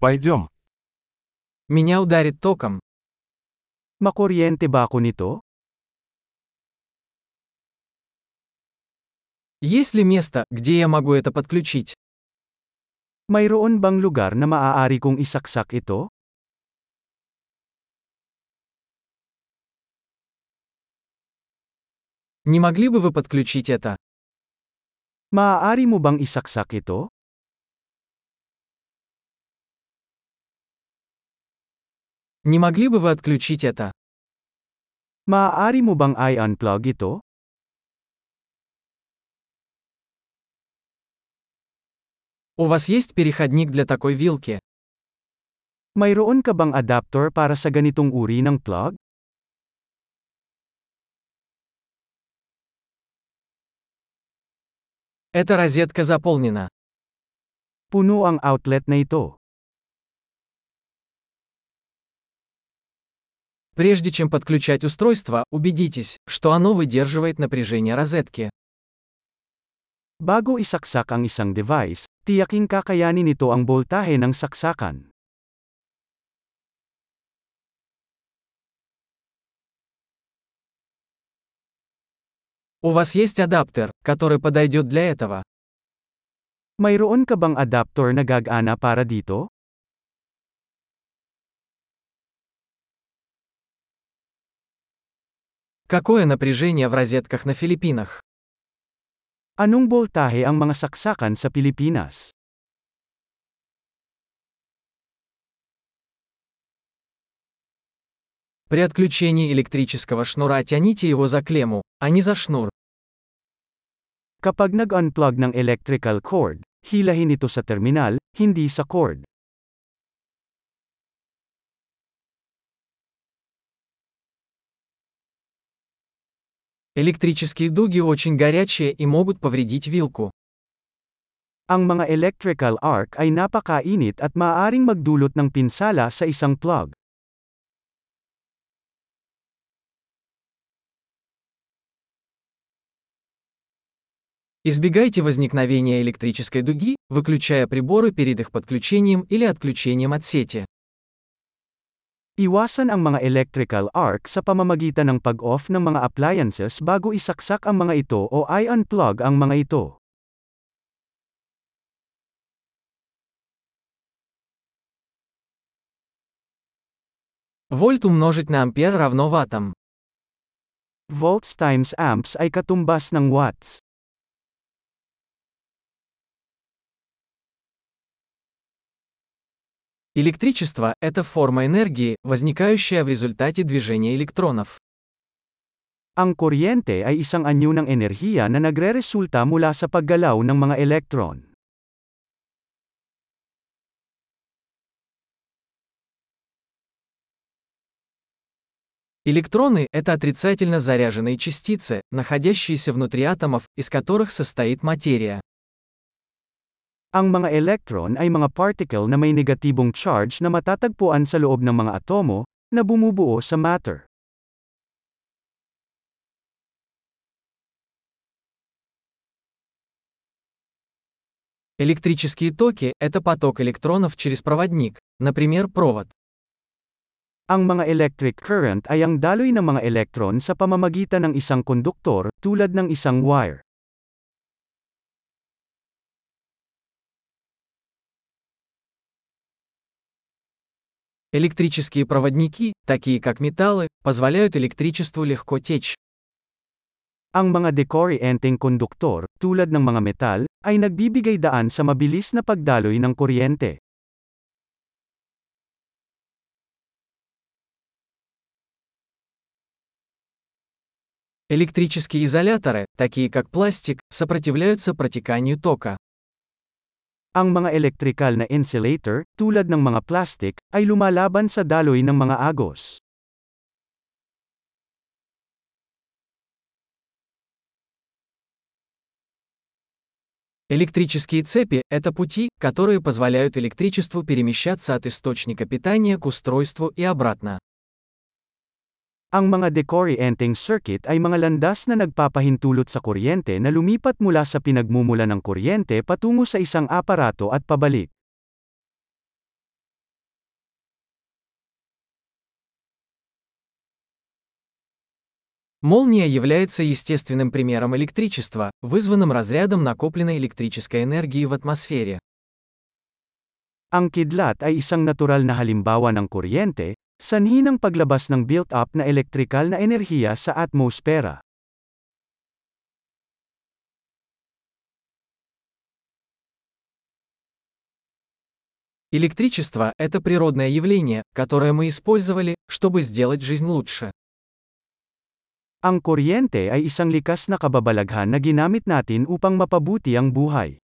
Пойдем. Меня ударит током. Makuryente ba ako nito? Есть ли место, где я могу это подключить? Mayroon bang lugar na maaari kong isaksak ito? Не могли бы вы подключить это? Maaari mo bang isaksak ito? Не могли бы вы отключить это? Maaari mo bang i-unplug ito? У вас есть переходник для такой вилки? Mayroon ka bang adapter para sa ganitong uri ng plug? Эта розетка заполнена. Puno ang outlet na ito. Прежде чем подключать устройство, убедитесь, что оно выдерживает напряжение розетки. Bago isaksak ang isang device, tiyaking kakayanin nito ang boltahe ng saksakan. У вас есть адаптер, который подойдет для этого? Mayroon ka bang adapter na gagana para dito? Какое напряжение в розетках на Филиппинах? Anong boltahe ang mga saksakan sa Pilipinas? При отключении электрического шнура тяните его за клемму, а не за шнур. Kapag nag-unplug ng electrical cord, hilahin ito sa terminal, hindi sa cord. Электрические дуги очень горячие и могут повредить вилку. Ang mga electrical arc ay napakainit at maaaring magdulot ng pinsala sa isang plug. Избегайте возникновения электрической дуги, выключая приборы перед их подключением или отключением от сети. Iwasan ang mga electrical arc sa pamamagitan ng pag-off ng mga appliances bago isaksak ang mga ito o i-unplug ang mga ito. Вольт умножить на ампер равно ваттам. Volts times amps ay katumbas ng watts. Электричество – это форма энергии, возникающая в результате движения электронов. Ang kuryente ay isang anyo ng enerhiya na nagreresulta mula sa paggalaw ng mga elektron. Электроны – это отрицательно заряженные частицы, находящиеся внутри атомов, из которых состоит материя. Ang mga electron ay mga particle na may negatibong charge na matatagpuan sa loob ng mga atomo, na bumubuo sa matter. Электрические токи – это поток электронов через проводник, например, провод. Ang mga electric current ay ang daloy ng mga elektron sa pamamagitan ng isang konduktor, tulad ng isang wire. Электрические проводники, такие как металлы, позволяют электричеству легко течь. Ang mga decorrienting konduktor, tulad ng mga metal, ay nagbibigay daan sa mabilis na pagdaloy ng kuryente. Электрические изоляторы, такие как пластик, сопротивляются протеканию тока. Ang mga electrical na insulator, tulad ng mga plastic, ay lumalaban sa daloy ng mga agos. Электрические цепи – это пути, которые позволяют электричеству перемещаться от источника питания к устройству и обратно. Ang mga decorrienting circuit ay mga landas na nagpapahintulot sa kuryente na lumipat mula sa pinagmumula ng kuryente patungo sa isang aparato at pabalik. Молния является естественным примером электричества, вызванным разрядом накопленной электрической энергии в атмосфере. Ang kidlat ay isang natural na halimbawa ng kuryente, sanhi ng paglabas ng built-up na elektrikal na enerhiya sa atmosfera. Электричество – это природное явление, которое мы использовали, чтобы сделать жизнь лучше. Ang kuryente ay isang likas na kababalaghan na ginamit natin upang mapabuti ang buhay.